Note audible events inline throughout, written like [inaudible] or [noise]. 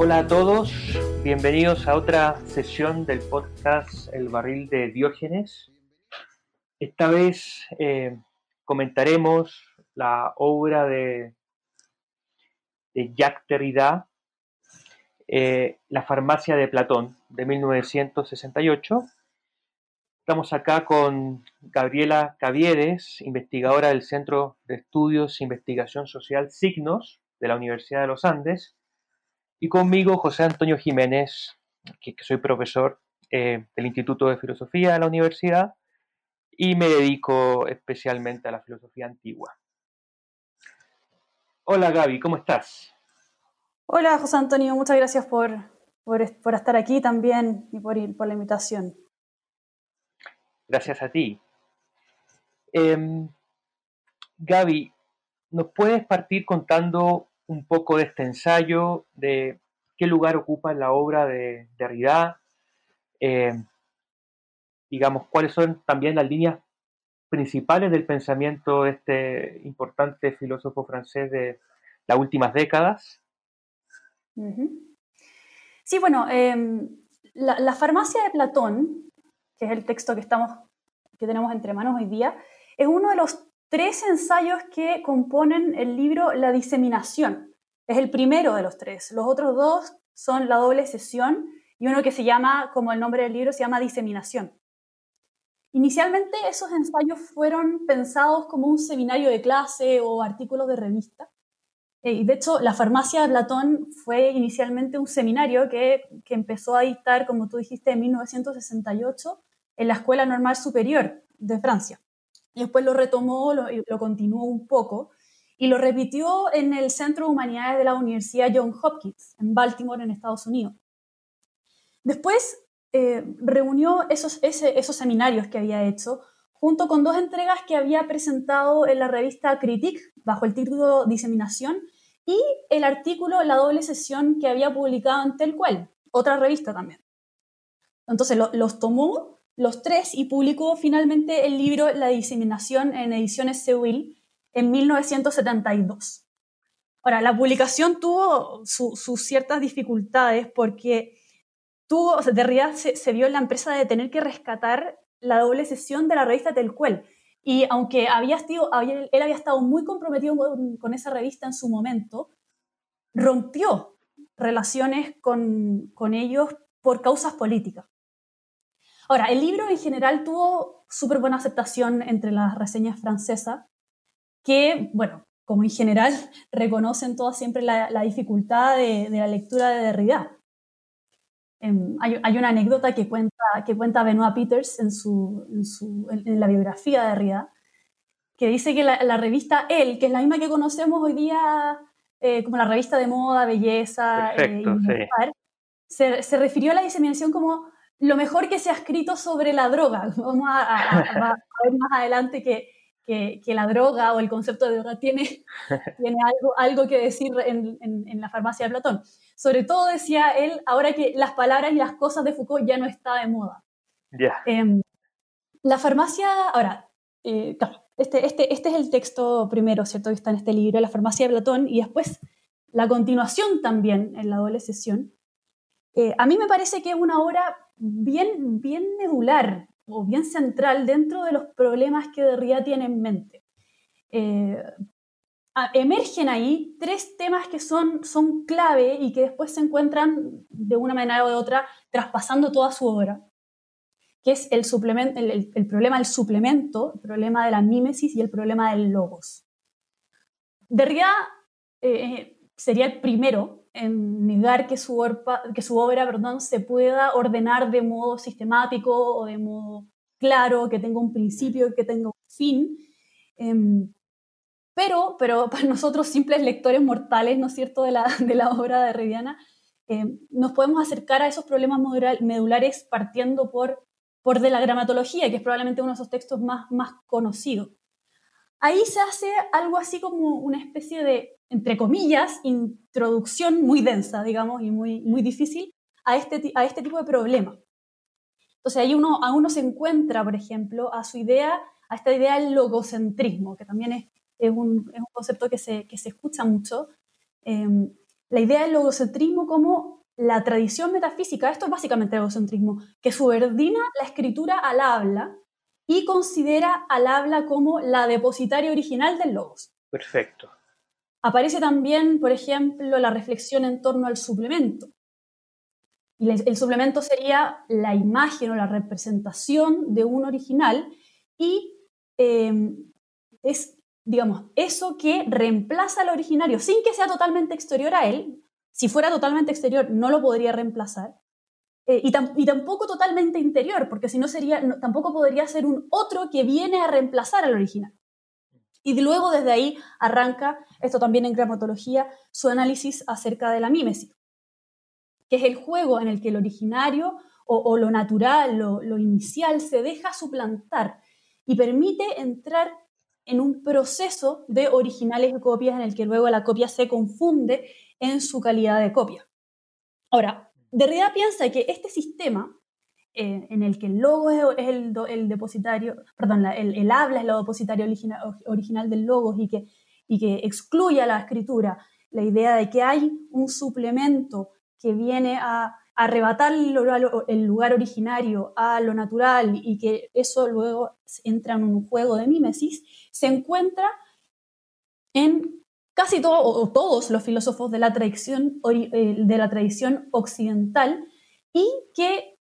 Hola a todos, bienvenidos a otra sesión del podcast El barril de Diógenes. Esta vez eh, comentaremos la obra de, Jacques Derrida, eh, La farmacia de Platón, de 1968. Estamos acá con Gabriela Caviedes, investigadora del Centro de Estudios e Investigación Social Signos de la Universidad de los Andes, y conmigo José Antonio Jiménez, que, soy profesor eh, del Instituto de Filosofía de la universidad y me dedico especialmente a la filosofía antigua. Hola Gaby, ¿cómo estás? Hola José Antonio, muchas gracias por, por, estar aquí también y por, por la invitación. Gracias a ti. Eh, Gaby, ¿nos puedes partir contando un poco de este ensayo, de qué lugar ocupa en la obra de Derrida, eh, digamos, cuáles son también las líneas principales del pensamiento de este importante filósofo francés de las últimas décadas. Sí, bueno, em, la, farmacia de Platón, que es el texto que, estamos, que tenemos entre manos hoy día, es uno de los tres ensayos que componen el libro La diseminación. Es el primero de los tres. Los otros dos son la doble sesión y uno que se llama, como el nombre del libro, se llama Diseminación. Inicialmente esos ensayos fueron pensados como un seminario de clase o artículos de revista. Eh, y de hecho, la farmacia de Platón fue inicialmente un seminario que, que empezó a dictar, como tú dijiste, en 1968 en la Escuela Normal Superior de Francia y después lo retomó, lo, lo continuó un poco y lo repitió en el Centro de Humanidades de la Universidad John Hopkins, en Baltimore, en Estados Unidos. Después eh, reunió esos, esos seminarios que había hecho junto con dos entregas que había presentado en la revista Critique bajo el título Diseminación y el artículo La doble sesión que había publicado en Telcuel, otra revista también. Entonces los tomó los tres y publicó finalmente el libro La diseminación en ediciones Sewell en 1972. Ahora, la publicación tuvo sus ciertas dificultades porque tuvo, o sea, se, se, vio en la empresa de tener que rescatar la doble sesión de la revista Telcuel. Y aunque había estado, él había estado muy comprometido con, con, esa revista en su momento, rompió relaciones con, con ellos por causas políticas. Ahora, el libro en general tuvo súper buena aceptación entre las reseñas francesas, que, bueno, como en general [laughs] reconocen todas siempre la, dificultad de, la lectura de Derrida. Em, hay, una anécdota que cuenta, que cuenta Benoit Peters en, su, en, la biografía de Derrida, que dice que la, revista Elle, que es la misma que conocemos hoy día eh, como la revista de moda, belleza, eh, se, se refirió a la diseminación como lo mejor que se ha escrito sobre la droga. [laughs] Vamos a, ver más adelante que, que, la droga o el concepto de droga tiene, [laughs] tiene algo, algo que decir en, en, la farmacia de Platón. Sobre todo decía él, ahora que las palabras y las cosas de Foucault ya no está de moda. Em, la farmacia, ahora, eh, este, este, este es el texto primero, ¿cierto? Que está en este libro, la farmacia de Platón, y después la continuación también en la doble sesión. Eh, a mí me parece que es una obra bien, bien medular o bien central dentro de los problemas que Derrida tiene en mente. Eh, emergen ahí tres temas que son, son clave y que después se encuentran de una manera o de otra traspasando toda su obra, que es el, el, el, problema del suplemento, el problema de la mímesis y el problema del logos. Derrida eh, sería el primero en negar que su, que su obra perdón, se pueda ordenar de modo sistemático o de modo claro, que tenga un principio, que tenga un fin. Em, pero, pero [laughs] para nosotros, simples lectores mortales, ¿no es cierto?, de la, de la obra de Riviana, em, nos podemos acercar a esos problemas medulares partiendo por, por de la gramatología, que es probablemente uno de esos textos más, más conocidos. Ahí se hace algo así como una especie de entre comillas, introducción muy densa, digamos, y muy, muy difícil a este, a este tipo de problema. Entonces ahí uno, a uno se encuentra, por ejemplo, a su idea, a esta idea del logocentrismo, que también es, es, un, concepto que se, que se escucha mucho, em, la idea del logocentrismo como la tradición metafísica, esto es básicamente el logocentrismo, que subordina la escritura al habla y considera al habla como la depositaria original del logos. Perfecto. Aparece también, por ejemplo, la reflexión en torno al suplemento. Y el suplemento sería la imagen o la representación de un original y eh, es, digamos, eso que reemplaza al originario sin que sea totalmente exterior a él. Si fuera totalmente exterior, no lo podría reemplazar. Eh, y, tampoco totalmente interior, porque si no sería, tampoco podría ser un otro que viene a reemplazar al original. Y luego desde ahí arranca, esto también en gramatología, su análisis acerca de la mímesis, que es el juego en el que el originario o, lo natural, lo, lo, inicial, se deja suplantar y permite entrar en un proceso de originales y copias en el que luego la copia se confunde en su calidad de copia. Ahora, Derrida piensa que este sistema eh, en el que el logo es, el, depositario, perdón, el, habla es el depositario original, del logo y que, y que excluye a la escritura la idea de que hay un suplemento que viene a arrebatar el lugar originario a lo natural y que eso luego entra en un juego de mímesis, se encuentra en casi todos los filósofos de la tradición, eh, de la tradición occidental y que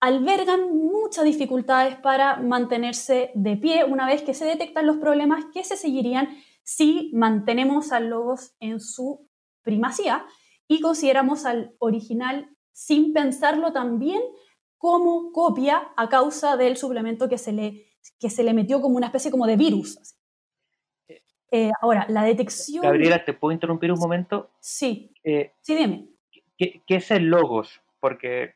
albergan muchas dificultades para mantenerse de pie una vez que se detectan los problemas que se seguirían si mantenemos al logos en su primacía y consideramos al original sin pensarlo también como copia a causa del suplemento que se le, que se le metió como una especie como de virus. Eh, ahora, la detección... Gabriela, ¿te puedo interrumpir un momento? Sí. Eh, sí, dime. ¿qué, es el logos? Porque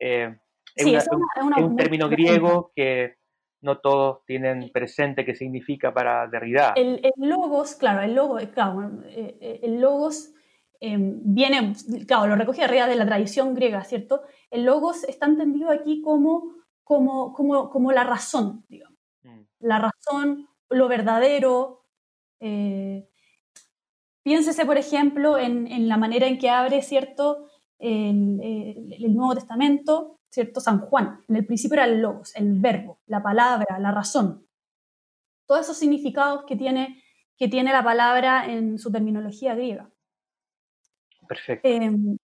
eh, es, un término griego que no todos tienen presente qué significa para Derrida. El, el logos, claro, el logos, claro, el logos Em, viene, claro, lo recogí arriba de la tradición griega, ¿cierto? El logos está entendido aquí como, como, como, como la razón, digamos. Mm. La razón, lo verdadero. Eh, piénsese, por ejemplo, en, en, la manera en que abre, ¿cierto? El, el, Nuevo Testamento, ¿cierto? San Juan. En el principio era el logos, el verbo, la palabra, la razón. Todos esos significados que tiene, que tiene la palabra en su terminología griega. Perfecto. Em,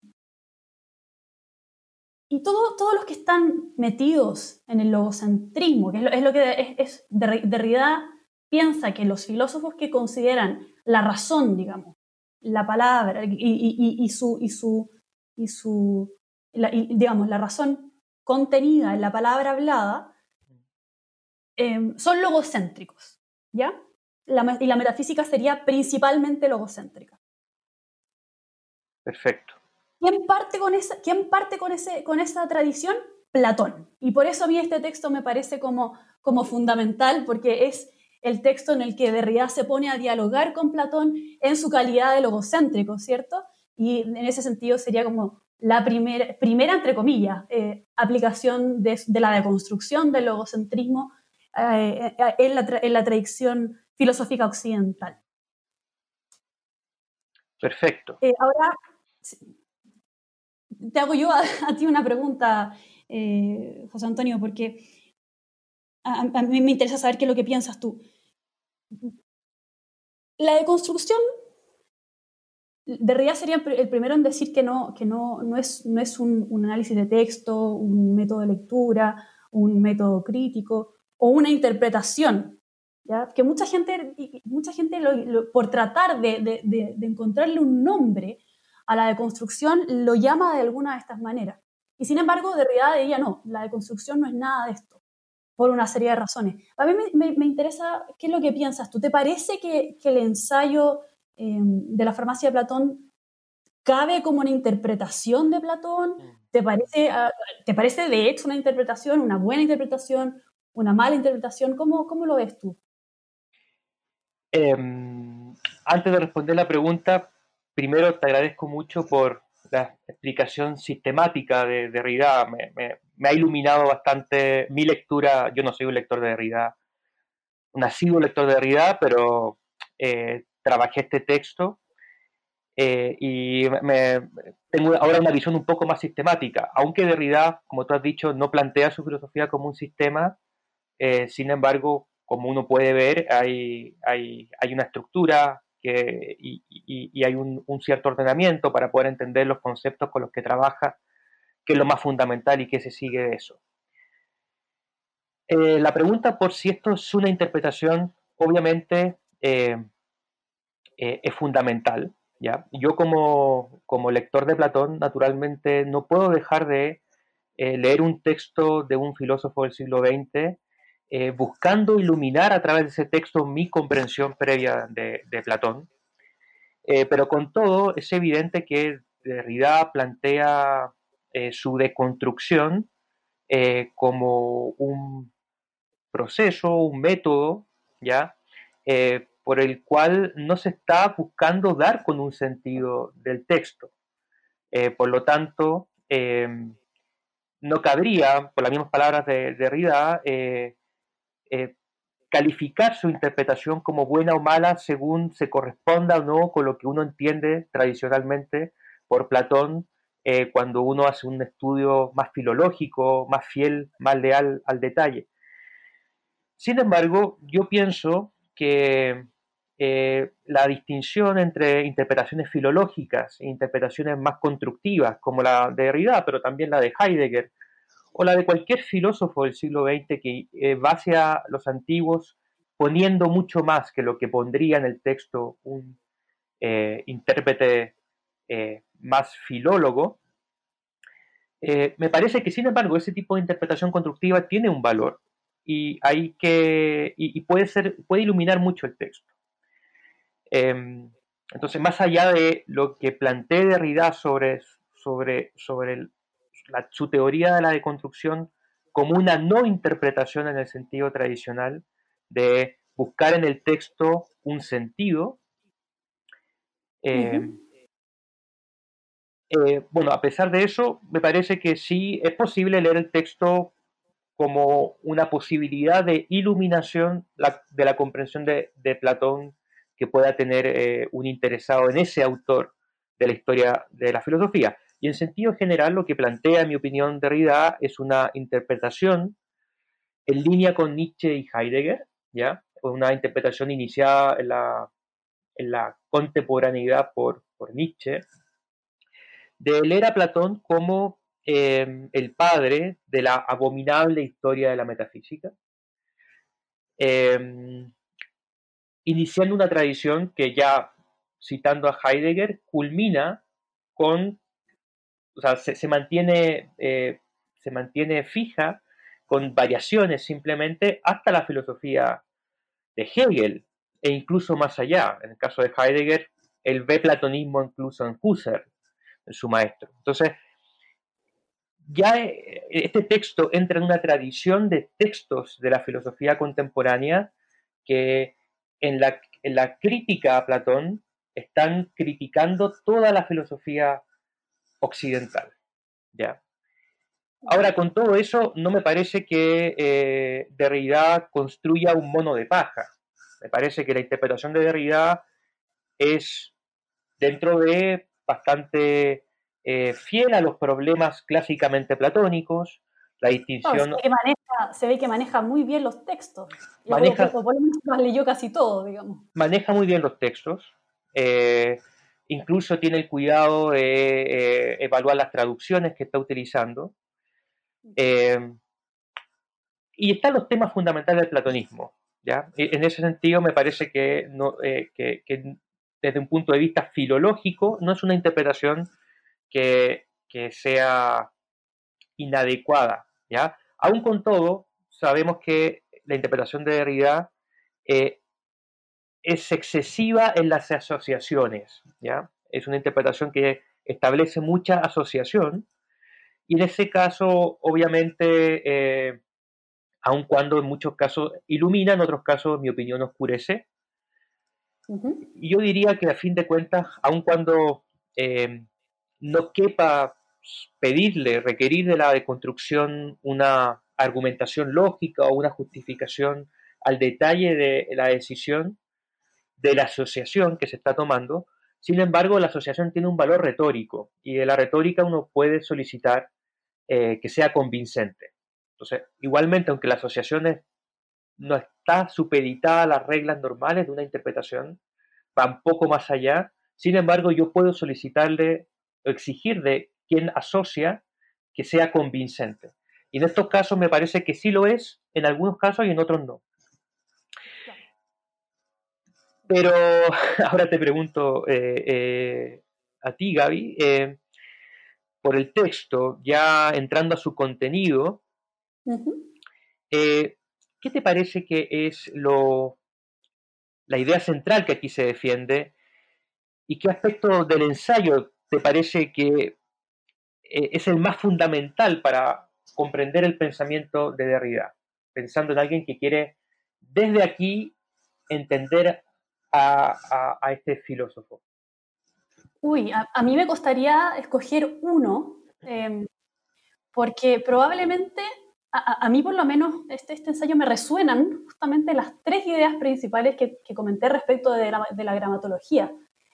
y todo, todos los que están metidos en el logocentrismo, que es lo, que es, Derrida piensa que los filósofos que consideran la razón, digamos, la palabra y, su, y su, y su digamos, la razón contenida en la palabra hablada, em, son logocéntricos, ¿ya? y la metafísica sería principalmente logocéntrica. Perfecto. ¿Quién parte con esa, quién parte con ese, con esa tradición? Platón. Y por eso a mí este texto me parece como, como fundamental, porque es el texto en el que Derrida se pone a dialogar con Platón en su calidad de logocéntrico, ¿cierto? Y en ese sentido sería como la primera, primera entre comillas, eh, aplicación de, la deconstrucción del logocentrismo eh, eh, en, la en la tradición filosófica occidental. Perfecto. ahora, te hago yo a, ti una pregunta, eh, José Antonio, porque a, mí me interesa saber qué es lo que piensas tú. La deconstrucción, Derrida sería el primero en decir que no, que no, no es, no es un, análisis de texto, un método de lectura, un método crítico o una interpretación que mucha gente, mucha gente por tratar de, encontrarle un nombre a la deconstrucción lo llama de alguna de estas maneras. Y sin embargo, de realidad ella no, la deconstrucción no es nada de esto, por una serie de razones. A mí me, interesa, ¿qué es lo que piensas tú? ¿Te parece que, el ensayo em, de la farmacia de Platón cabe como una interpretación de Platón? Mm. ¿Te parece, ah, ¿Te parece de hecho una interpretación, una buena interpretación, una mala interpretación? ¿Cómo, cómo lo ves tú? Em, antes de responder la pregunta, primero te agradezco mucho por la explicación sistemática de Derrida. Me, me, ha iluminado bastante mi lectura. Yo no soy un lector de Derrida, nacido lector de Derrida, pero eh, trabajé este texto eh, y me, tengo ahora una visión un poco más sistemática, aunque Derrida, como tú has dicho, no plantea su filosofía como un sistema, eh, sin embargo, como uno puede ver, hay, hay, hay una estructura que, y, y, hay un, un, cierto ordenamiento para poder entender los conceptos con los que trabaja, que es lo más fundamental y que se sigue de eso. Eh, la pregunta por si esto es una interpretación, obviamente, eh, eh, es fundamental. ¿ya? Yo como, como, lector de Platón, naturalmente, no puedo dejar de leer un texto de un filósofo del siglo XX buscando iluminar a través de ese texto mi comprensión previa de, de Platón. pero con todo, es evidente que Derrida plantea su deconstrucción como un proceso, un método, ¿ya? Eh, por el cual no se está buscando dar con un sentido del texto. Eh, por lo tanto, eh, no cabría, por las mismas palabras de Derrida, calificar su interpretación como buena o mala según se corresponda o no con lo que uno entiende tradicionalmente por Platón cuando uno hace un estudio más filológico, más fiel, más leal al detalle. Sin embargo, yo pienso que eh, la distinción entre interpretaciones filológicas e interpretaciones más constructivas, como la de Derrida, pero también la de Heidegger, o la de cualquier filósofo del siglo XX que eh, base a los antiguos poniendo mucho más que lo que pondría en el texto un eh, intérprete más filólogo, me parece que, sin embargo, ese tipo de interpretación constructiva tiene un valor y hay que y, puede ser puede iluminar mucho el texto. Em, entonces, más allá de lo que plantea Derrida sobre, sobre, sobre su teoría de la deconstrucción como una no interpretación en el sentido tradicional de buscar en el texto un sentido, em, eh, bueno, a pesar de eso, me parece que sí es posible leer el texto como una posibilidad de iluminación de la comprensión de, Platón que pueda tener eh, un interesado en ese autor de la historia de la filosofía. Y en sentido general, lo que plantea, en mi opinión, Derrida es una interpretación en línea con Nietzsche y Heidegger, ¿ya? una interpretación iniciada en la, contemporaneidad por, por Nietzsche, de leer a Platón como Em, el padre de la abominable historia de la metafísica, em, iniciando una tradición que ya, citando a Heidegger, culmina con, o sea, se, mantiene, eh, se mantiene fija con variaciones simplemente hasta la filosofía de Hegel e incluso más allá. En el caso de Heidegger, él ve platonismo incluso en Husserl, su maestro. Entonces, ya eh, este texto entra en una tradición de textos de la filosofía contemporánea que en la, en la crítica a Platón están criticando toda la filosofía occidental. ¿ya? Ahora, con todo eso, no me parece que eh, Derrida construya un mono de paja. Me parece que la interpretación de Derrida es dentro de bastante eh, fiel a los problemas clásicamente platónicos, la distinción... se, ve que maneja muy bien los textos. Maneja, leyó casi todo, digamos. Maneja muy bien los textos. Eh, incluso tiene el cuidado de eh, evaluar las traducciones que está utilizando. y están los temas fundamentales del platonismo. ¿ya? E, en ese sentido, me parece que, no, que, que desde un punto de vista filológico no es una interpretación que, sea inadecuada. ¿ya? Aún con todo, sabemos que la interpretación de Derrida eh, es excesiva en las asociaciones. ¿ya? Es una interpretación que establece mucha asociación y en ese caso, obviamente, eh, aun cuando en muchos casos ilumina, en otros casos, mi opinión, oscurece. Y yo diría que a fin de cuentas, aun cuando eh, no quepa pedirle, requerir de la deconstrucción una argumentación lógica o una justificación al detalle de la decisión de la asociación que se está tomando, Sin embargo, la asociación tiene un valor retórico y de la retórica uno puede solicitar eh, que sea convincente. Entonces, igualmente, aunque la asociación no está supeditada a las reglas normales de una interpretación, va un poco más allá, sin embargo, yo puedo solicitarle o exigir de quien asocia que sea convincente. Y en estos casos me parece que sí lo es, en algunos casos y en otros no. Pero [laughs] ahora te pregunto eh, eh, a ti, Gaby, eh, por el texto, ya entrando a su contenido, ¿qué te parece que es lo, la idea central que aquí se defiende y qué aspecto del ensayo te parece que es el más fundamental para comprender el pensamiento de Derrida, pensando en alguien que quiere desde aquí entender a, este filósofo? Uy, a, mí me costaría escoger uno, [laughs] em, porque probablemente, a, mí por lo menos, este, este, ensayo me resuenan justamente las tres ideas principales que, comenté respecto de la, gramatología.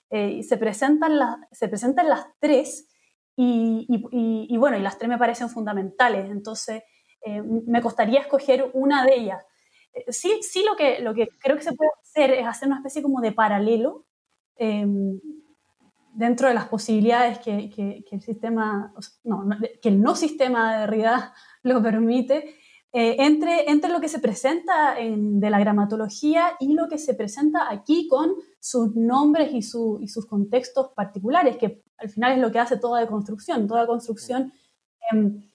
Eh, se, presentan las, se presentan las tres y, bueno, y las tres me parecen fundamentales, entonces eh, me costaría escoger una de ellas. Eh, sí, sí lo, que, lo que creo que se puede hacer es hacer una especie como de paralelo em, dentro de las posibilidades que, que, el sistema, no, que el no sistema de realidad [laughs] lo permite, eh, entre, entre lo que se presenta en, de la gramatología y lo que se presenta aquí con sus nombres y, su, y, sus contextos particulares, que al final es lo que hace toda construcción. Toda construcción em,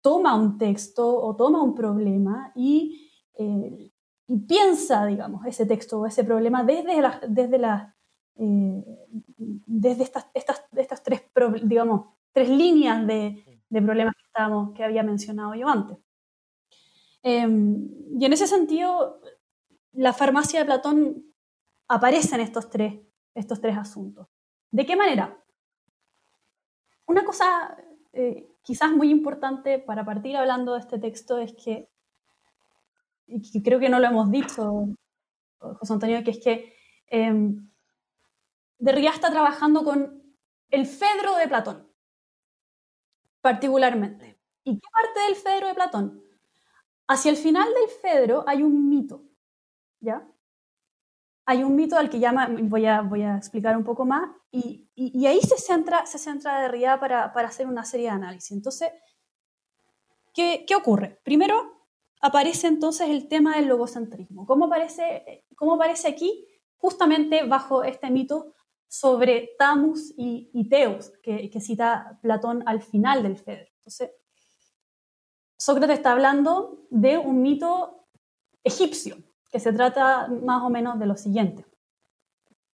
toma un texto o toma un problema y eh, y piensa, digamos, ese texto o ese problema desde, desde, eh, desde estas, estas, estas tres, digamos, tres líneas de, de problemas que había mencionado yo antes. Em, y en ese sentido, la farmacia de Platón aparece en estos tres, estos tres asuntos. ¿De qué manera? Una cosa eh, quizás muy importante para partir hablando de este texto es que y creo que no lo hemos dicho, José Antonio, que es que eh, Derrida está trabajando con el Fedro de Platón, particularmente. ¿Y qué parte del Fedro de Platón? Hacia el final del Fedro hay un mito, ¿ya? Hay un mito al que llama, voy a, voy a explicar un poco más, y, y, ahí se centra, se centra Derrida para, para, hacer una serie de análisis. Entonces, ¿qué, ¿qué ocurre? Primero, aparece entonces el tema del logocentrismo. ¿Cómo aparece, cómo aparece aquí? Justamente bajo este mito sobre Tamus y, Teus, que, cita Platón al final del Fedro. Sócrates está hablando de un mito egipcio, que se trata más o menos de lo siguiente.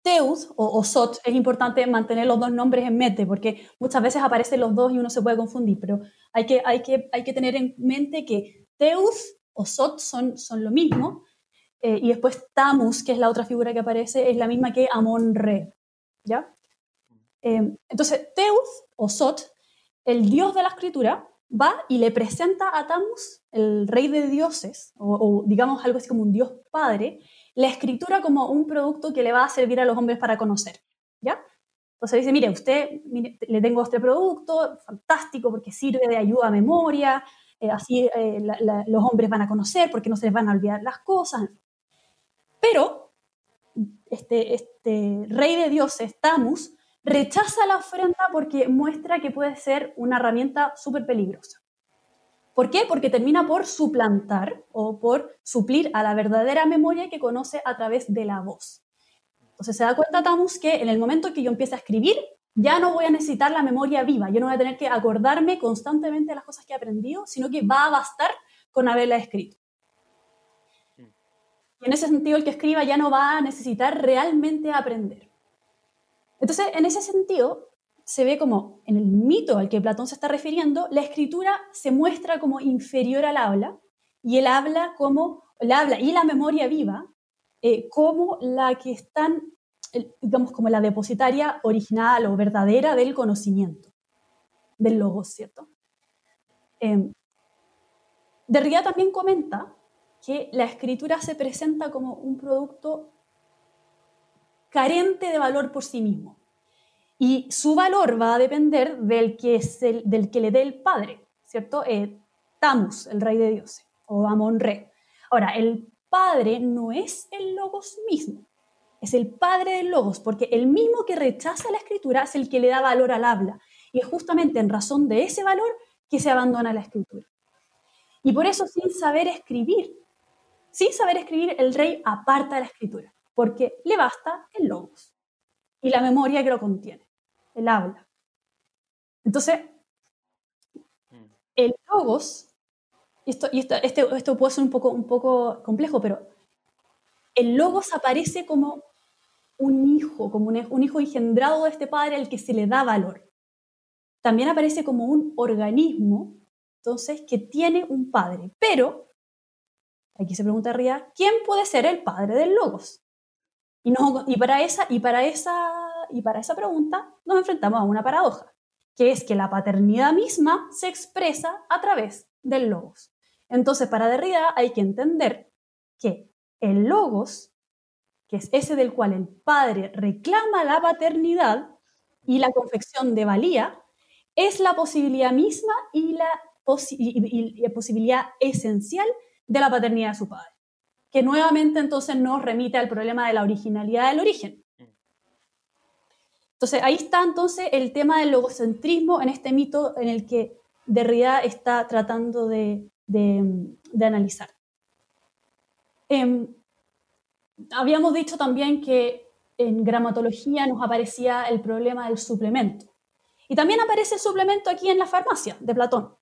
Teus o, Sot, es importante mantener los dos nombres en mente, porque muchas veces aparecen los dos y uno se puede confundir, pero hay que, tener en mente que Teus o Sot son, son lo mismo. Eh, y después Tamus, que es la otra figura que aparece, es la misma que Amon-Re. ¿Ya? Eh, entonces, Teus o Sot, el dios de la escritura, va y le presenta a Tamus, el rey de dioses, o, digamos algo así como un dios padre, la escritura como un producto que le va a servir a los hombres para conocer. ¿ya? Entonces dice, mire, usted, le tengo este producto, fantástico, porque sirve de ayuda a memoria, eh, así eh, los hombres van a conocer porque no se les van a olvidar las cosas. Pero este, este rey de dioses, Tamus, rechaza la ofrenda porque muestra que puede ser una herramienta súper peligrosa. ¿Por qué? Porque termina por suplantar o por suplir a la verdadera memoria que conoce a través de la voz. Entonces se da cuenta Tamus que en el momento que yo empiece a escribir, ya no voy a necesitar la memoria viva, yo no voy a tener que acordarme constantemente de las cosas que he aprendido, sino que va a bastar con haberla escrito. Y en ese sentido, el que escriba ya no va a necesitar realmente aprender. Entonces, en ese sentido, se ve como en el mito al que Platón se está refiriendo, la escritura se muestra como inferior al habla y el habla como el habla y la memoria viva eh, como la que están digamos, como la depositaria original o verdadera del conocimiento, del logos, ¿cierto? Eh, Derrida también comenta que la escritura se presenta como un producto carente de valor por sí mismo. Y su valor va a depender del que, es el, del que le dé el padre, ¿cierto? Eh, Tamus, el rey de dioses, o Amon-Re. Ahora, el padre no es el logos mismo, es el padre del logos, porque el mismo que rechaza la escritura es el que le da valor al habla. Y es justamente en razón de ese valor que se abandona la escritura. Y por eso, sin saber escribir, sin saber escribir, el rey aparta la escritura, porque le basta el logos y la memoria que lo contiene, el habla. Entonces, el logos, esto, y esto, este, esto puede ser un poco, un poco complejo, pero el logos aparece como un hijo, como un, un hijo engendrado de este padre al que se le da valor. También aparece como un organismo, entonces, que tiene un padre. Pero, aquí se pregunta arriba, ¿quién puede ser el padre del logos? Y, y, para esa, y, para esa, y para esa pregunta nos enfrentamos a una paradoja, que es que la paternidad misma se expresa a través del logos. Entonces, para Derrida hay que entender que el logos, que es ese del cual el padre reclama la paternidad y la confección de valía, es la posibilidad misma y la, y la posibilidad esencial de la paternidad de su padre que nuevamente entonces nos remite al problema de la originalidad del origen. Entonces ahí está entonces el tema del logocentrismo en este mito en el que Derrida está tratando de, analizar. Em, habíamos dicho también que en gramatología nos aparecía el problema del suplemento. Y también aparece el suplemento aquí en la farmacia de Platón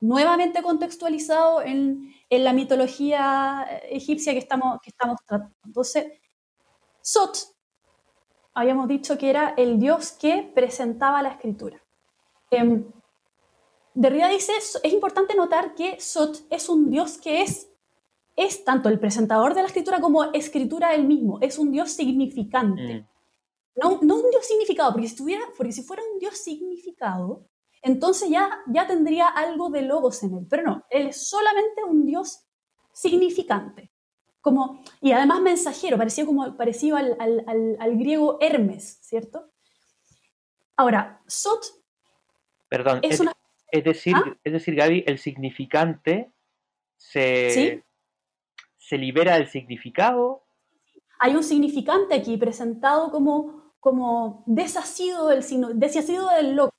nuevamente contextualizado en, la mitología egipcia que estamos, que estamos tratando. Entonces, Sot, habíamos dicho que era el dios que presentaba la escritura. Eh, Derrida dice, es importante notar que Sot es un dios que es, es tanto el presentador de la escritura como escritura él mismo, es un dios significante. Mm. No, no, un dios significado, porque si, tuviera, porque si fuera un dios significado, entonces ya, ya tendría algo de logos en él. Pero no, él es solamente un dios significante. Como, y además mensajero, parecido, como, parecido al, al, griego Hermes, ¿cierto? Ahora, Sot. Perdón, es, es decir, ¿Ah? es decir, Gaby, el significante se, se libera del significado. Hay un significante aquí presentado como, como desasido del, desasido del logo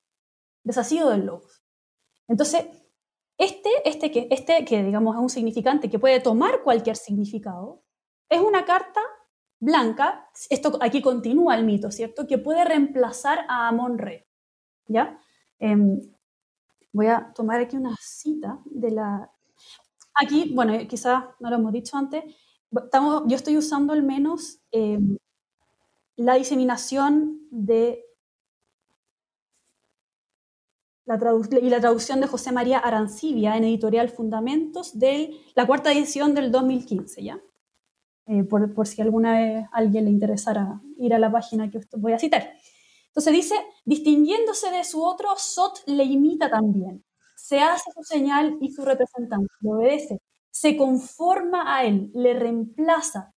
desasido del logos. Entonces, este, este, que, este que digamos es un significante que puede tomar cualquier significado, es una carta blanca, esto aquí continúa el mito, ¿cierto? Que puede reemplazar a Amon-Re, ¿ya? Em, voy a tomar aquí una cita de la... Aquí, bueno, quizás no lo hemos dicho antes, yo estoy usando al menos em, la diseminación de y la traducción de José María Arancibia en editorial Fundamentos de la cuarta edición del 2015, ¿ya? Eh, por, si alguna vez alguien le interesara ir a la página que voy a citar. Entonces dice, distinguiéndose de su otro, Sot le imita también, se hace su señal y su representante, le obedece, se conforma a él, le reemplaza.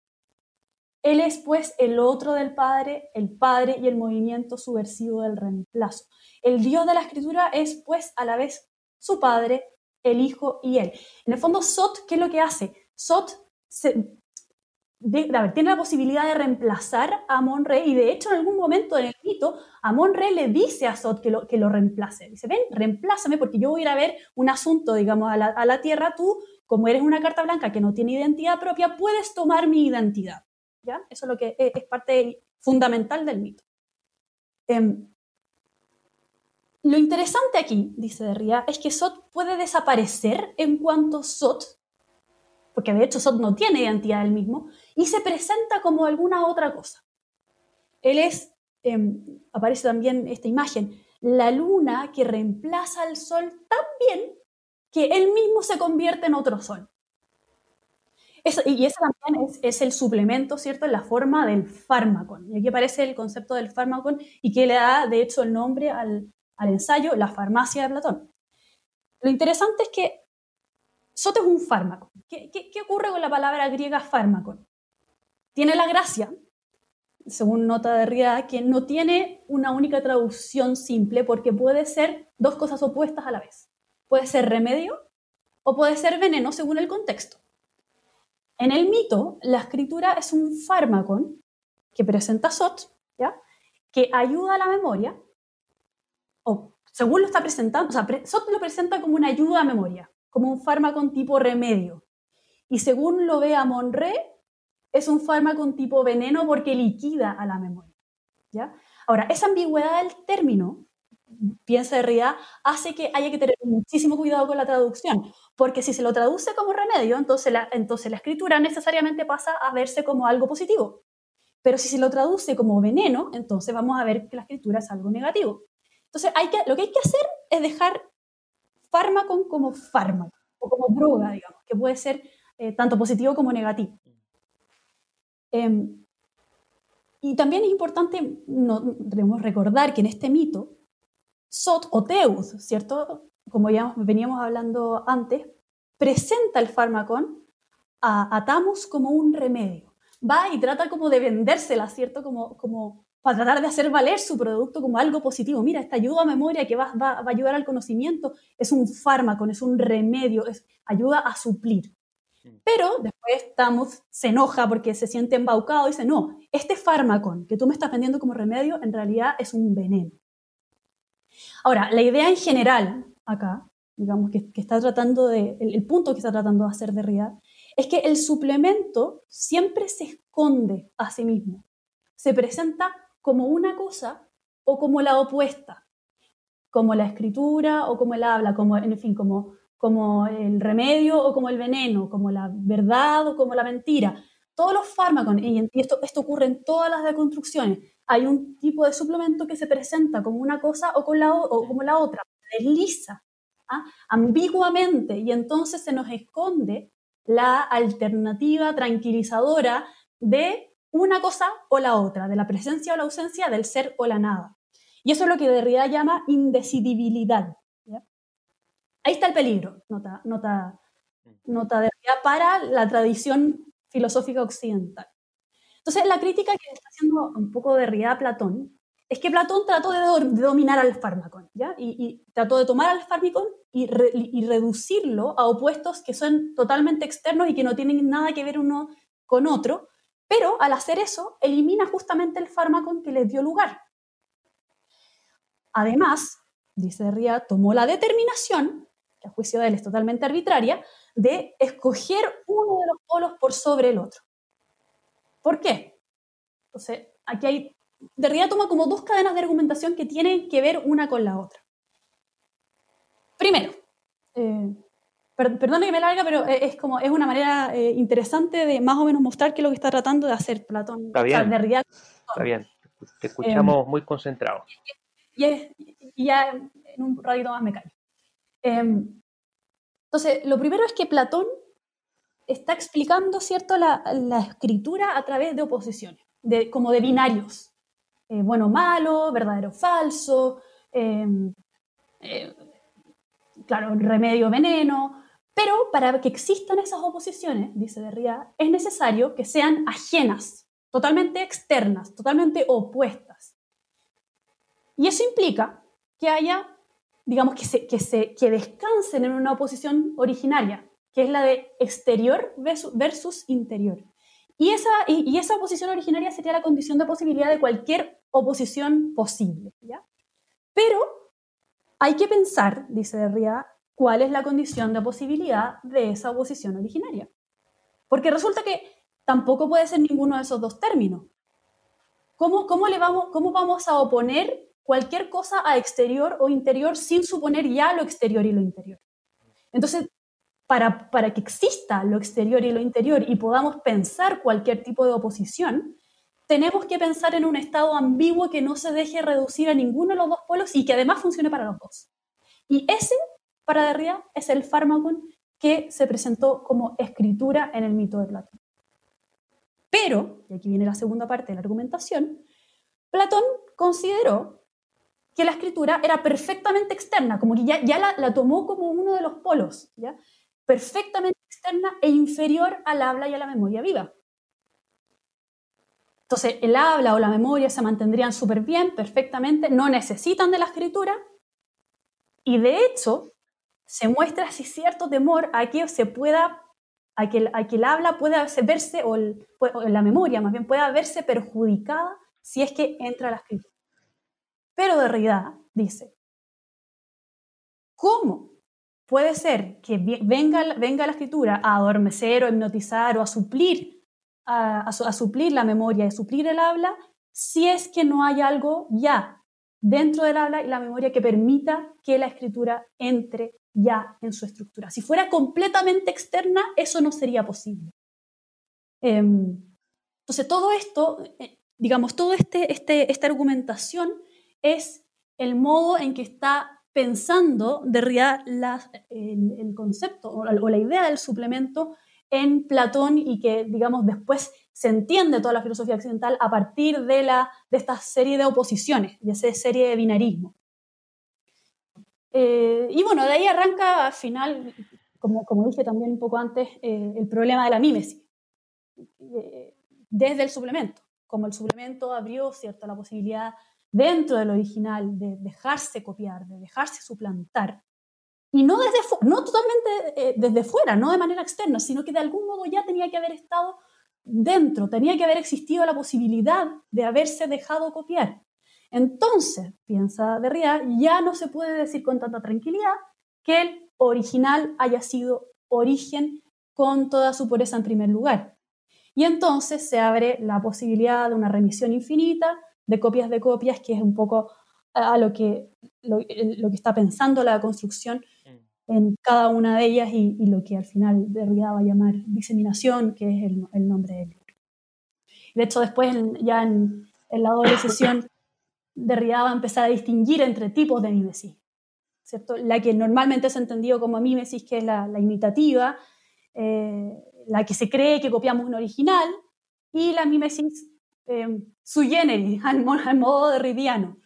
Él es pues el otro del Padre, el Padre y el movimiento subversivo del reemplazo. El Dios de la Escritura es pues a la vez su Padre, el Hijo y Él. En el fondo, Sot, ¿qué es lo que hace? Sot tiene la posibilidad de reemplazar a Amon-Re y de hecho en algún momento en el mito Amon-Re le dice a Sot que lo, que lo reemplace. Dice, ven, reemplázame porque yo voy a ir a ver un asunto, digamos, a la, tierra, tú, como eres una carta blanca que no tiene identidad propia, puedes tomar mi identidad. Eso es lo que es, parte fundamental del mito. Em, lo interesante aquí, dice Derrida, es que Sot puede desaparecer en cuanto Sot, porque de hecho Sot no tiene identidad del mismo, y se presenta como alguna otra cosa. Él es, em, aparece también esta imagen, la luna que reemplaza al sol tan bien que él mismo se convierte en otro sol. Y ese también es, el suplemento, ¿cierto?, en la forma del fármaco. Y aquí aparece el concepto del fármaco y que le da, de hecho, el nombre al, ensayo La farmacia de Platón. Lo interesante es que Soto es un fármaco. ¿Qué, ocurre con la palabra griega fármaco? Tiene la gracia según nota de Derrida, que no tiene una única traducción simple porque puede ser dos cosas opuestas a la vez. Puede ser remedio o puede ser veneno según el contexto. En el mito, la escritura es un fármaco que presenta Sot, ¿ya? que ayuda a la memoria, o según lo está presentando, o Sot lo presenta como una ayuda a memoria, como un fármaco tipo remedio. Y según lo ve a Monré, es un fármaco tipo veneno porque liquida a la memoria. ¿ya? Ahora, esa ambigüedad del término, piensa Derrida, hace que haya que tener muchísimo cuidado con la traducción, porque si se lo traduce como remedio, entonces la, entonces la escritura necesariamente pasa a verse como algo positivo. Pero si se lo traduce como veneno, entonces vamos a ver que la escritura es algo negativo. Entonces, hay que, lo que hay que hacer es dejar fármaco como fármaco, o como droga, digamos, que puede ser eh, tanto positivo como negativo. Em, y también es importante, no, debemos recordar que en este mito, Sot o Teus, ¿cierto? Como ya veníamos hablando antes, presenta el fármaco a, a Tamus como un remedio. Va y trata como de vendérsela, ¿cierto? Como, como para tratar de hacer valer su producto como algo positivo. Mira, esta ayuda a memoria que va, va, va a ayudar al conocimiento es un fármaco, es un remedio, es, ayuda a suplir. Pero después Tamus se enoja porque se siente embaucado y dice, no, este fármaco que tú me estás vendiendo como remedio en realidad es un veneno. Ahora, la idea en general acá, digamos, que, está tratando de, el, punto que está tratando de hacer Derrida, es que el suplemento siempre se esconde a sí mismo. Se presenta como una cosa o como la opuesta, como la escritura o como el habla, como, en fin, como como el remedio o como el veneno, como la verdad o como la mentira. Todos los fármacos, y esto, esto ocurre en todas las deconstrucciones, hay un tipo de suplemento que se presenta como una cosa o, con la, o como la otra, desliza ¿ah? ambiguamente y entonces se nos esconde la alternativa tranquilizadora de una cosa o la otra, de la presencia o la ausencia, del ser o la nada. Y eso es lo que Derrida llama indecidibilidad. Ahí está el peligro, nota, nota, nota de para la tradición filosófica occidental. Entonces, la crítica que está haciendo un poco de a Platón es que Platón trató de, dominar al fármaco, ¿ya? Y, trató de tomar al fármaco y, reducirlo a opuestos que son totalmente externos y que no tienen nada que ver uno con otro, pero al hacer eso, elimina justamente el fármaco que les dio lugar. Además, dice Ría, tomó la determinación a juicio de él es totalmente arbitraria, de escoger uno de los polos por sobre el otro. ¿Por qué? Entonces, aquí hay, Derrida toma como dos cadenas de argumentación que tienen que ver una con la otra. Primero, eh, perdone que me larga, pero es como es una manera eh, interesante de más o menos mostrar qué es lo que está tratando de hacer Platón. Está bien. está bien. Te escuchamos muy concentrados. Y, ya en un ratito más me callo. Em, entonces, lo primero es que Platón está explicando, ¿cierto?, la, escritura a través de oposiciones, de, como de binarios. Eh, bueno, malo, verdadero, falso, em, eh, claro, remedio, veneno. Pero para que existan esas oposiciones, dice Derrida, es necesario que sean ajenas, totalmente externas, totalmente opuestas. Y eso implica que haya digamos, que, se, que, se, que descansen en una oposición originaria, que es la de exterior versus interior. Y esa, y, esa oposición originaria sería la condición de posibilidad de cualquier oposición posible. ¿ya? Pero hay que pensar, dice Derrida, cuál es la condición de posibilidad de esa oposición originaria. Porque resulta que tampoco puede ser ninguno de esos dos términos. ¿Cómo, cómo, le vamos, cómo vamos a oponer cualquier cosa a exterior o interior sin suponer ya lo exterior y lo interior. Entonces, para, para que exista lo exterior y lo interior y podamos pensar cualquier tipo de oposición, tenemos que pensar en un estado ambiguo que no se deje reducir a ninguno de los dos polos y que además funcione para los dos. Y ese, para Derrida, es el fármaco que se presentó como escritura en el mito de Platón. Pero, y aquí viene la segunda parte de la argumentación, Platón consideró que la escritura era perfectamente externa, como que ya, ya la, tomó como uno de los polos, ¿ya? Perfectamente externa e inferior al habla y a la memoria viva. Entonces, el habla o la memoria se mantendrían súper bien, perfectamente, no necesitan de la escritura. Y de hecho, se muestra así cierto temor a que se pueda, a que, el habla pueda verse, o, la memoria más bien, pueda verse perjudicada si es que entra la escritura. Pero Derrida dice, ¿cómo puede ser que venga, la escritura a adormecer o hipnotizar o a suplir, la memoria, a suplir el habla, si es que no hay algo ya dentro del habla y la memoria que permita que la escritura entre ya en su estructura. Si fuera completamente externa, eso no sería posible. Em, entonces, todo esto, eh, digamos, toda este, este, esta argumentación es el modo en que está pensando Derrida el, el, concepto o la, idea del suplemento en Platón y que, digamos, después se entiende toda la filosofía occidental a partir de, la, de esta serie de oposiciones, de esa serie de binarismo. Eh, y bueno, de ahí arranca al final, como, como dije también un poco antes, eh, el problema de la mímesis, eh, desde el suplemento. Como el suplemento abrió cierto, la posibilidad dentro del original de dejarse copiar, de dejarse suplantar, y no, desde no totalmente desde fuera, no de manera externa, sino que de algún modo ya tenía que haber estado dentro, tenía que haber existido la posibilidad de haberse dejado copiar. Entonces, piensa Derrida, ya no se puede decir con tanta tranquilidad que el original haya sido origen con toda su pureza en primer lugar. Y entonces se abre la posibilidad de una remisión infinita de copias de copias, que es un poco a lo que, lo, que está pensando la construcción en cada una de ellas y, lo que al final Derrida va a llamar diseminación, que es el, nombre del libro. De hecho, después ya en, en la doble sesión Derrida va a empezar a distinguir entre tipos de mímesis. ¿cierto? La que normalmente es entendido como mímesis, que es la, imitativa, eh, la que se cree que copiamos un original, y la mímesis eh, sui generis, [laughs] al, modo derridiano,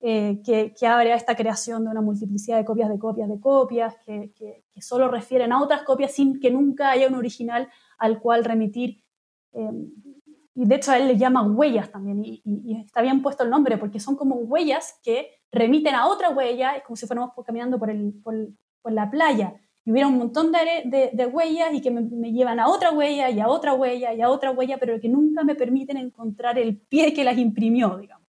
eh, que, que, abre a esta creación de una multiplicidad de copias de copias de copias, que, que, solo refieren a otras copias sin que nunca haya un original al cual remitir eh, y de hecho a él le llama huellas también, y, está bien puesto el nombre, porque son como huellas que remiten a otra huella, es como si fuéramos caminando por, el, por, la playa, y hubiera un montón de, de, huellas y que me, llevan a otra huella y a otra huella y a otra huella, pero que nunca me permiten encontrar el pie que las imprimió, digamos.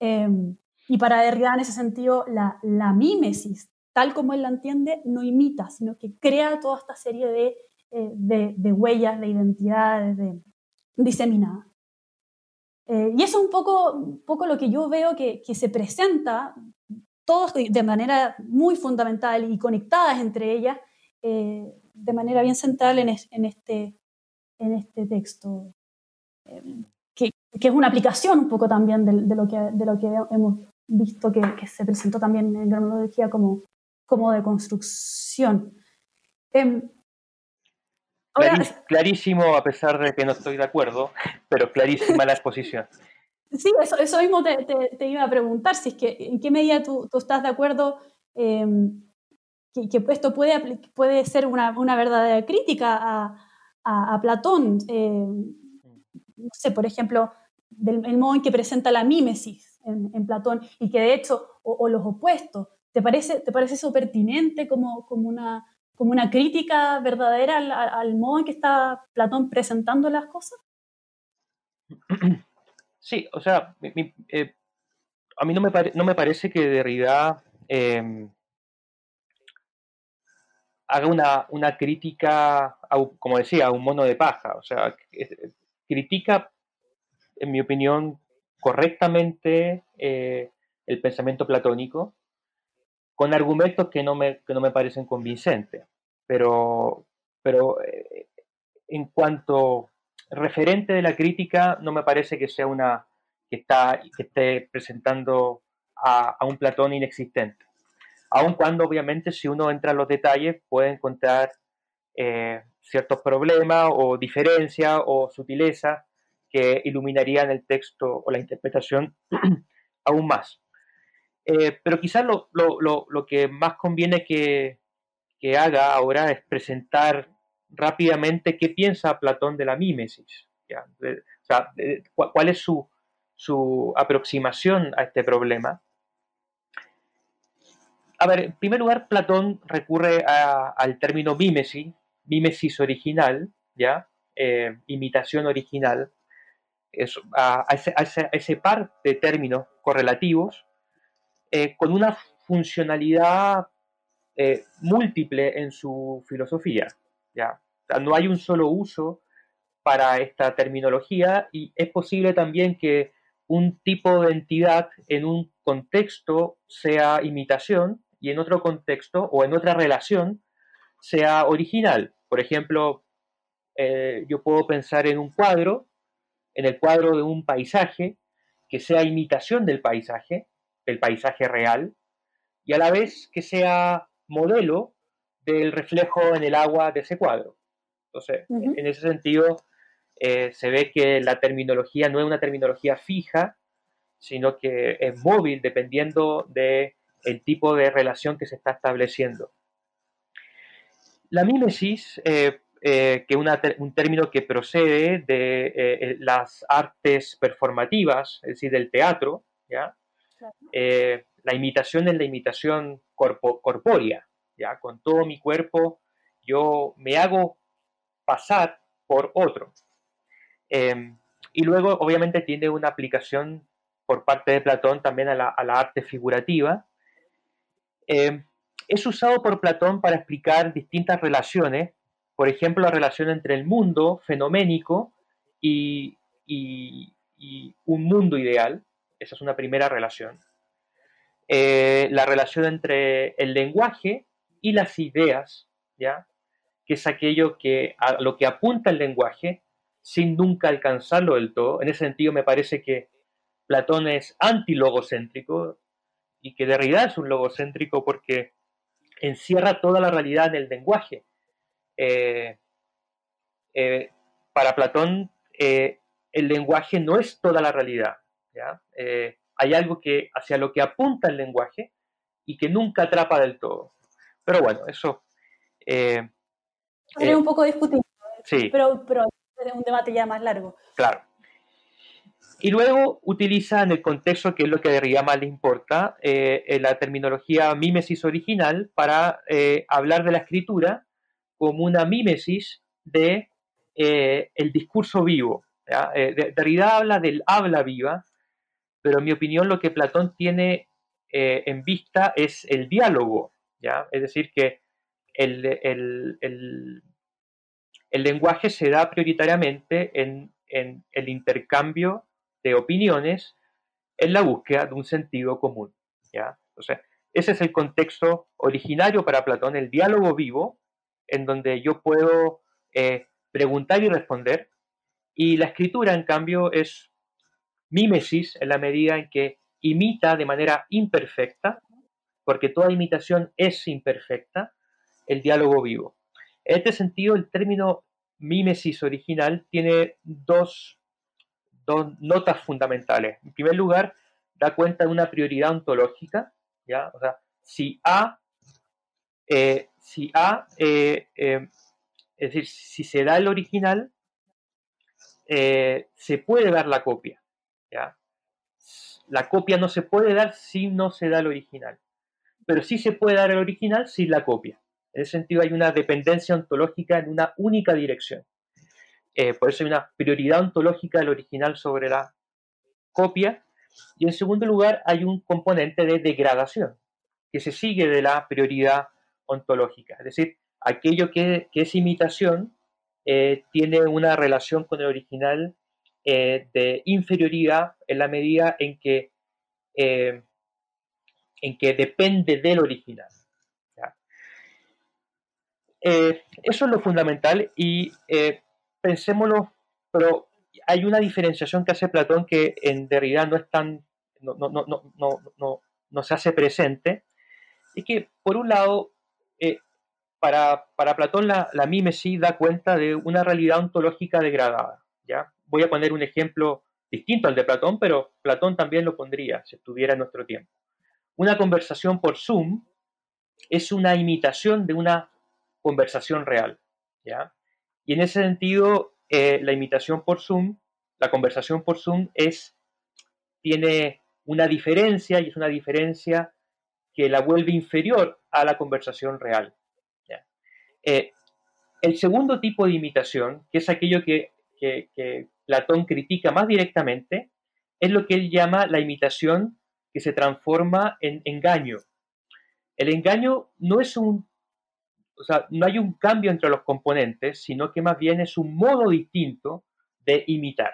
Em, y para Derrida, en ese sentido, la, la, mímesis, tal como él la entiende, no imita, sino que crea toda esta serie de, eh, de huellas, de identidades, de, diseminada. Eh, y eso es un poco, un poco lo que yo veo que, que, se presenta, todos de manera muy fundamental y conectadas entre ellas, eh, de manera bien central en, este, en este texto, eh, que, que, es una aplicación un poco también de, lo, que, de lo que hemos visto que, se presentó también en cronología como, como de construcción. Em, clarísimo, a pesar de que no estoy de acuerdo, pero clarísima la exposición. Sí, eso, eso mismo te, iba a preguntar, si es que en qué medida tú, estás de acuerdo em, que, esto puede, ser una, verdadera crítica a, Platón. Em, no sé, por ejemplo, del el modo en que presenta la mímesis en, en Platón y que de hecho, o, los opuestos, ¿te parece, ¿te parece eso pertinente como, como una como una crítica verdadera al, modo en que está Platón presentando las cosas? [clears throat] Sí, o sea, eh, a mí no me, no me, parece que Derrida em, haga una, una crítica, como decía, a un mono de paja. O sea, critica, en mi opinión, correctamente eh, el pensamiento platónico, con argumentos que no me, que no me parecen convincentes. Pero, pero eh, en cuanto referente de la crítica, no me parece que sea una que, está, que esté presentando a, un Platón inexistente. Aun cuando, obviamente, si uno entra en los detalles, puede encontrar eh, ciertos problemas o diferencias o sutilezas que iluminarían el texto o la interpretación [clears throat] aún más. Eh, pero quizás lo, lo, lo, que más conviene que, que, haga ahora es presentar rápidamente qué piensa Platón de la mímesis. O sea, ¿cuál es su, su aproximación a este problema? A ver, en primer lugar, Platón recurre al término mímesis, mímesis original, ¿ya? Eh, imitación original, a, ese, par de términos correlativos eh, con una funcionalidad eh, múltiple en su filosofía. ¿ya? No hay un solo uso para esta terminología y es posible también que un tipo de entidad en un contexto sea imitación y en otro contexto o en otra relación sea original. Por ejemplo, eh, yo puedo pensar en un cuadro, en el cuadro de un paisaje, que sea imitación del paisaje, del paisaje real, y a la vez que sea modelo del reflejo en el agua de ese cuadro. Entonces, en ese sentido, eh, se ve que la terminología no es una terminología fija, sino que es móvil dependiendo del el tipo de relación que se está estableciendo. La mímesis, eh, eh, que es un término que procede de las artes performativas, es decir, del teatro, ¿ya? la imitación es la imitación corpórea, ¿ya? Con todo mi cuerpo yo me hago pasar por otro. Em, y luego, obviamente, tiene una aplicación por parte de Platón también a la, arte figurativa. Em, es usado por Platón para explicar distintas relaciones, por ejemplo, la relación entre el mundo fenoménico y, un mundo ideal. Esa es una primera relación. Eh, la relación entre el lenguaje y las ideas, ¿ya? Que es aquello que a lo que apunta el lenguaje sin nunca alcanzarlo del todo. En ese sentido me parece que Platón es antilogocéntrico y que Derrida es un logocéntrico porque encierra toda la realidad en el lenguaje. Eh, eh, para Platón eh, el lenguaje no es toda la realidad. hay algo que hacia lo que apunta el lenguaje y que nunca atrapa del todo. Pero bueno, eso... es un poco discutible. Sí. Pero, pero un debate ya más largo. Claro. Y luego utiliza en el contexto, que es lo que a Derrida más le importa, eh, la terminología mímesis original para eh, hablar de la escritura como una mímesis de eh, el discurso vivo. Derrida habla del habla viva, pero en mi opinión lo que Platón tiene en vista es el diálogo, ¿ya? es decir, que el, el el lenguaje se da prioritariamente en, el intercambio de opiniones en la búsqueda de un sentido común. ¿ya? ese es el contexto originario para Platón, el diálogo vivo, en donde yo puedo eh, preguntar y responder, y la escritura, en cambio, es mímesis en la medida en que imita de manera imperfecta, porque toda imitación es imperfecta, el diálogo vivo. En este sentido, el término mímesis original tiene dos, notas fundamentales. En primer lugar, da cuenta de una prioridad ontológica, ¿ya? O sea, si A, eh, si A, eh, eh, es decir, si se da el original, se puede dar la copia, ¿ya? La copia no se puede dar si no se da el original, pero sí se puede dar el original sin la copia. En ese sentido hay una dependencia ontológica en una única dirección. Eh, por eso hay una prioridad ontológica del original sobre la copia. Y en segundo lugar hay un componente de degradación que se sigue de la prioridad ontológica. Es decir, aquello que, es imitación eh, tiene una relación con el original eh, de inferioridad en la medida en que, en que depende del original. Eh, eso es lo fundamental y eh, pensémoslo, pero hay una diferenciación que hace Platón que en realidad no es tan, no, no, no, no se hace presente, es que por un lado, eh, para, para, Platón la, la mímesis da cuenta de una realidad ontológica degradada. ¿ya? Voy a poner un ejemplo distinto al de Platón, pero Platón también lo pondría si estuviera en nuestro tiempo. Una conversación por Zoom es una imitación de una conversación real. ¿ya? Y en ese sentido, eh, la imitación por Zoom la conversación por Zoom es, tiene una diferencia y es una diferencia que la vuelve inferior a la conversación real. Eh, el segundo tipo de imitación, que es aquello que, Platón critica más directamente, es lo que él llama la imitación que se transforma en engaño. El engaño no es un, o sea, no hay un cambio entre los componentes, sino que más bien es un modo distinto de imitar.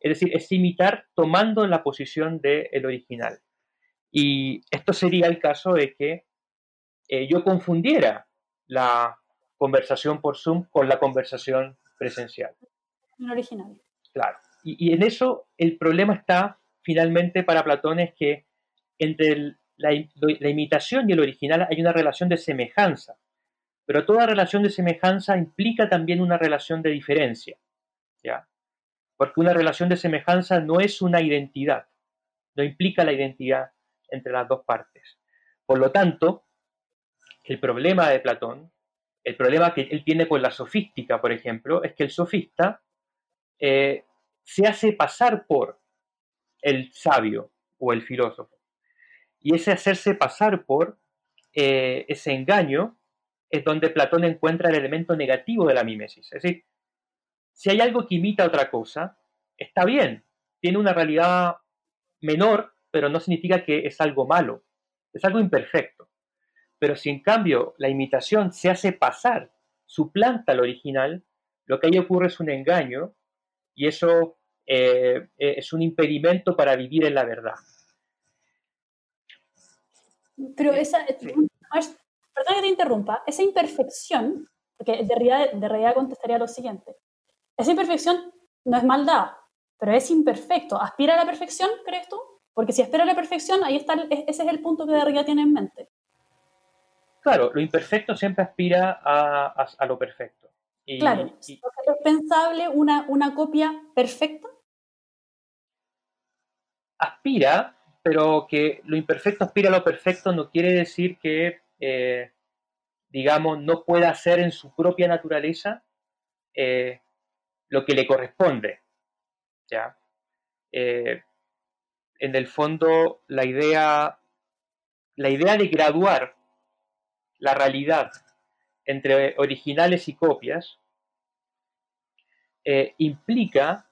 Es decir, es imitar tomando la posición del original. Y esto sería el caso de que eh, yo confundiera la conversación por Zoom con la conversación presencial. En original. Claro. Y, en eso el problema está finalmente para Platón es que entre la, la imitación y el original hay una relación de semejanza, pero toda relación de semejanza implica también una relación de diferencia. ¿ya? Porque una relación de semejanza no es una identidad, no implica la identidad entre las dos partes. Por lo tanto, el problema de Platón, el problema que él tiene con la sofística, por ejemplo, es que el sofista eh, se hace pasar por el sabio o el filósofo. Y ese hacerse pasar por eh, ese engaño es donde Platón encuentra el elemento negativo de la mímesis. Es decir, si hay algo que imita otra cosa, está bien, tiene una realidad menor, pero no significa que es algo malo, es algo imperfecto. Pero si en cambio la imitación se hace pasar, suplanta al original, lo que ahí ocurre es un engaño y eso eh, es un impedimento para vivir en la verdad. Pero esa, perdón que te interrumpa, esa imperfección, porque de realidad, contestaría lo siguiente, esa imperfección no es maldad, pero es imperfecto. ¿Aspira a la perfección, crees tú? Porque si aspira a la perfección, ahí está, ese es el punto que Derrida tiene en mente. Claro, lo imperfecto siempre aspira a, lo perfecto. claro, ¿es pensable una, una copia perfecta? Aspira, pero que lo imperfecto aspira a lo perfecto no quiere decir que, eh, digamos, no pueda hacer en su propia naturaleza eh, lo que le corresponde. ¿ya? Eh, en el fondo, la idea, la idea de graduar la realidad entre originales y copias implica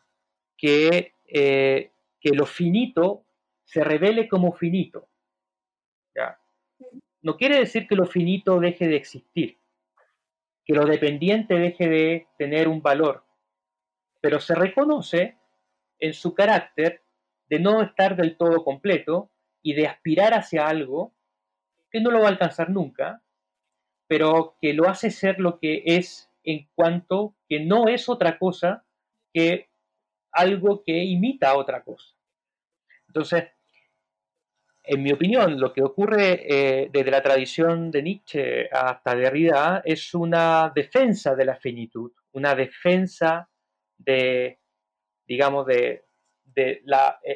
que, que, lo finito se revele como finito. No quiere decir que lo finito deje de existir, que lo dependiente deje de tener un valor, pero se reconoce en su carácter de no estar del todo completo y de aspirar hacia algo que no lo va a alcanzar nunca, pero que lo hace ser lo que es en cuanto que no es otra cosa que algo que imita a otra cosa. Entonces, en mi opinión, lo que ocurre eh, desde la tradición de Nietzsche hasta Derrida es una defensa de la finitud, una defensa de, digamos, de,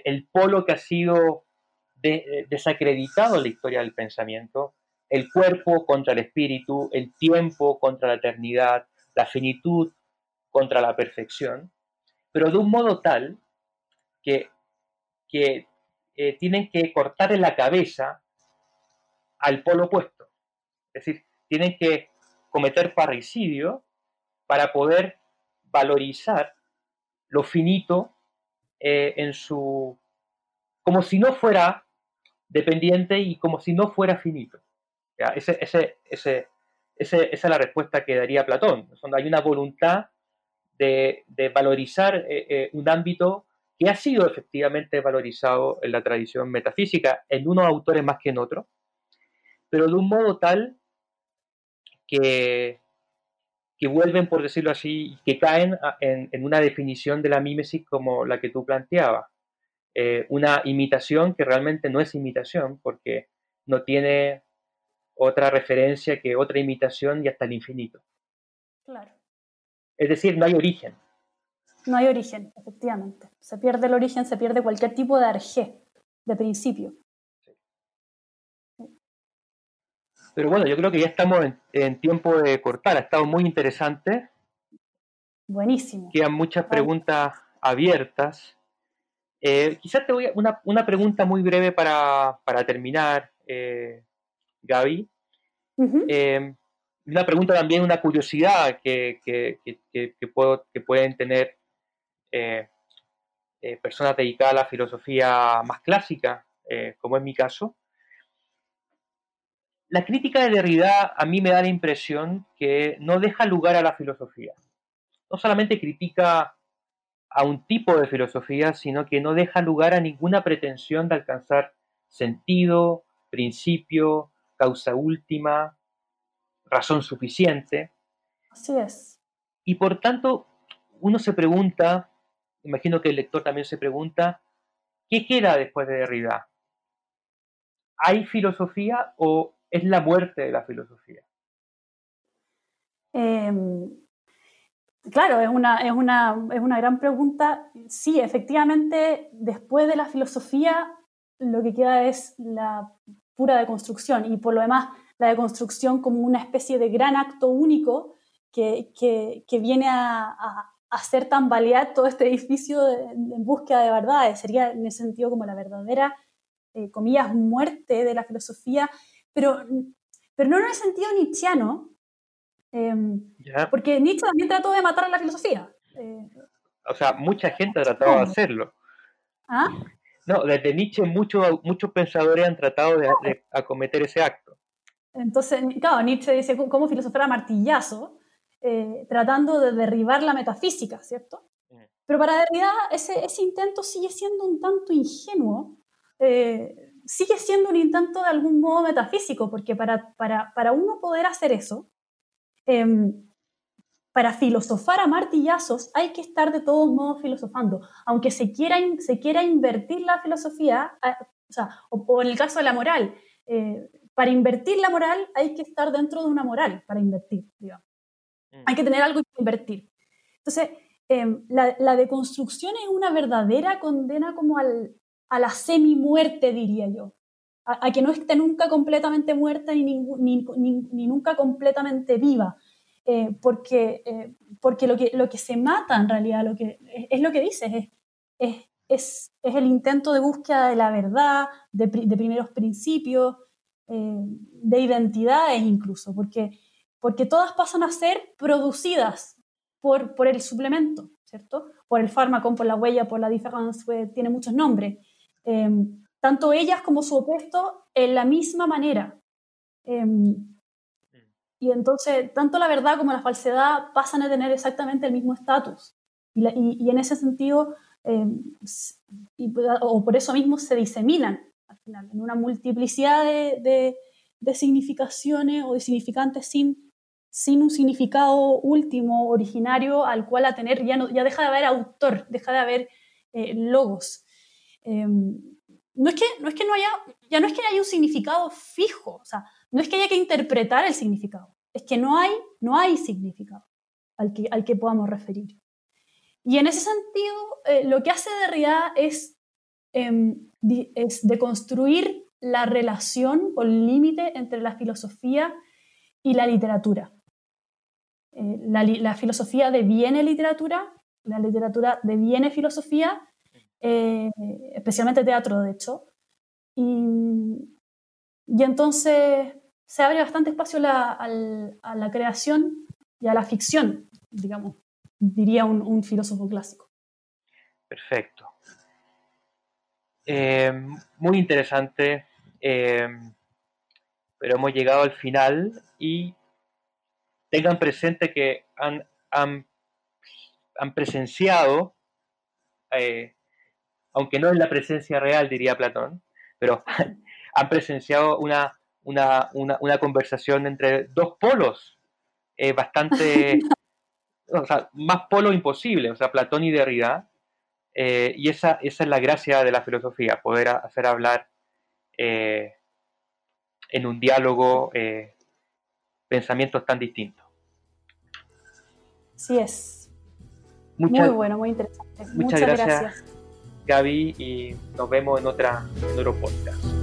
el polo que ha sido desacreditado en la historia del pensamiento, el cuerpo contra el espíritu, el tiempo contra la eternidad, la finitud contra la perfección, pero de un modo tal que, que eh, tienen que cortar en la cabeza al polo opuesto. Es decir, tienen que cometer parricidio para poder valorizar lo finito eh, en su. como si no fuera dependiente y como si no fuera finito. Ese, esa es la respuesta que daría Platón. Hay una voluntad de, valorizar eh, un ámbito que ha sido efectivamente valorizado en la tradición metafísica, en unos autores más que en otros, pero de un modo tal que, que vuelven, por decirlo así, que caen en, una definición de la mímesis como la que tú planteabas. Eh, una imitación que realmente no es imitación porque no tiene otra referencia que otra imitación y hasta el infinito. Claro. Es decir, no hay origen. No hay origen, efectivamente. Se pierde el origen, se pierde cualquier tipo de arjé, de principio. Pero bueno, yo creo que ya estamos en, tiempo de cortar. Ha estado muy interesante. Buenísimo. Quedan muchas preguntas abiertas. Eh, quizás te voy a una, una pregunta muy breve para, para terminar, eh, Gaby. Eh, una pregunta también, una curiosidad que, que, que, puedo, pueden tener personas dedicadas a la filosofía más clásica, como es mi caso. La crítica de Derrida a mí me da la impresión que no deja lugar a la filosofía. No solamente critica a un tipo de filosofía, sino que no deja lugar a ninguna pretensión de alcanzar sentido, principio, causa última, razón suficiente. Así es. Y por tanto, uno se pregunta, imagino que el lector también se pregunta, ¿qué queda después de Derrida? ¿Hay filosofía o es la muerte de la filosofía? Em, Claro, es una, es, una, es una gran pregunta. Sí, efectivamente, después de la filosofía, lo que queda es la pura deconstrucción y por lo demás la deconstrucción como una especie de gran acto único que, que, viene a, hacer tambalear todo este edificio en búsqueda de verdades. Sería en ese sentido como la verdadera, eh, comillas, muerte de la filosofía, pero, pero no en el sentido nietzscheano, Em, porque Nietzsche también trató de matar a la filosofía. Eh, o sea, mucha gente ha tratado de hacerlo. ¿Ah? No, desde Nietzsche muchos muchos pensadores han tratado de, acometer ese acto. Entonces, claro, Nietzsche dice cómo filosofar a martillazo, eh, tratando de derribar la metafísica, ¿cierto? Pero para Derrida ese, ese intento sigue siendo un tanto ingenuo, eh, sigue siendo un intento de algún modo metafísico, porque para, para, para uno poder hacer eso, Em, para filosofar a martillazos hay que estar de todos modos filosofando. Aunque se quiera, se quiera invertir la filosofía, o, sea, o, en el caso de la moral, eh, para invertir la moral hay que estar dentro de una moral para invertir, digamos. Mm. Hay que tener algo que invertir. Entonces, em, la, la, deconstrucción es una verdadera condena como al, a la semi-muerte, diría yo a, que no esté nunca completamente muerta ni, ni, ni, nunca completamente viva. Eh, porque, eh, porque lo, que, lo que se mata en realidad, lo que, es, lo que dices, es, es, es, es, el intento de búsqueda de la verdad, de, de primeros principios, eh, de identidades incluso, porque, porque todas pasan a ser producidas por, por el suplemento, ¿cierto? Por el fármaco, por la huella, por la diferencia, tiene muchos nombres tanto ellas como su opuesto en la misma manera. Em, y entonces, tanto la verdad como la falsedad pasan a tener exactamente el mismo estatus. Y, en ese sentido, em, o por eso mismo se diseminan al final, en una multiplicidad de, de, significaciones o de significantes sin, sin un significado último, originario, al cual a ya, no, ya deja de haber autor, deja de haber eh, logos. Em, no es que no, es que no haya, ya no es que haya un significado fijo, o sea, no es que haya que interpretar el significado, es que no hay, no hay significado al que, al que podamos referir. Y en ese sentido, eh, lo que hace Derrida es, eh, es deconstruir la relación o el límite entre la filosofía y la literatura. Eh, la, la, filosofía deviene literatura, la literatura deviene filosofía eh, especialmente teatro, de hecho. Y, entonces se abre bastante espacio la, a la creación y a la ficción, digamos, diría un, filósofo clásico. Perfecto. Eh, muy interesante, eh, pero hemos llegado al final y tengan presente que han, han, han presenciado aunque no es la presencia real, diría Platón, pero [laughs] han presenciado una, una, conversación entre dos polos eh, bastante, [laughs] o sea, más polos imposibles, o sea, Platón y Derrida, eh, y esa, esa es la gracia de la filosofía, poder hacer hablar eh, en un diálogo pensamientos tan distintos. Sí es. muy bueno, muy interesante. Muchas, gracias. Gaby y nos vemos en otra en otro podcast.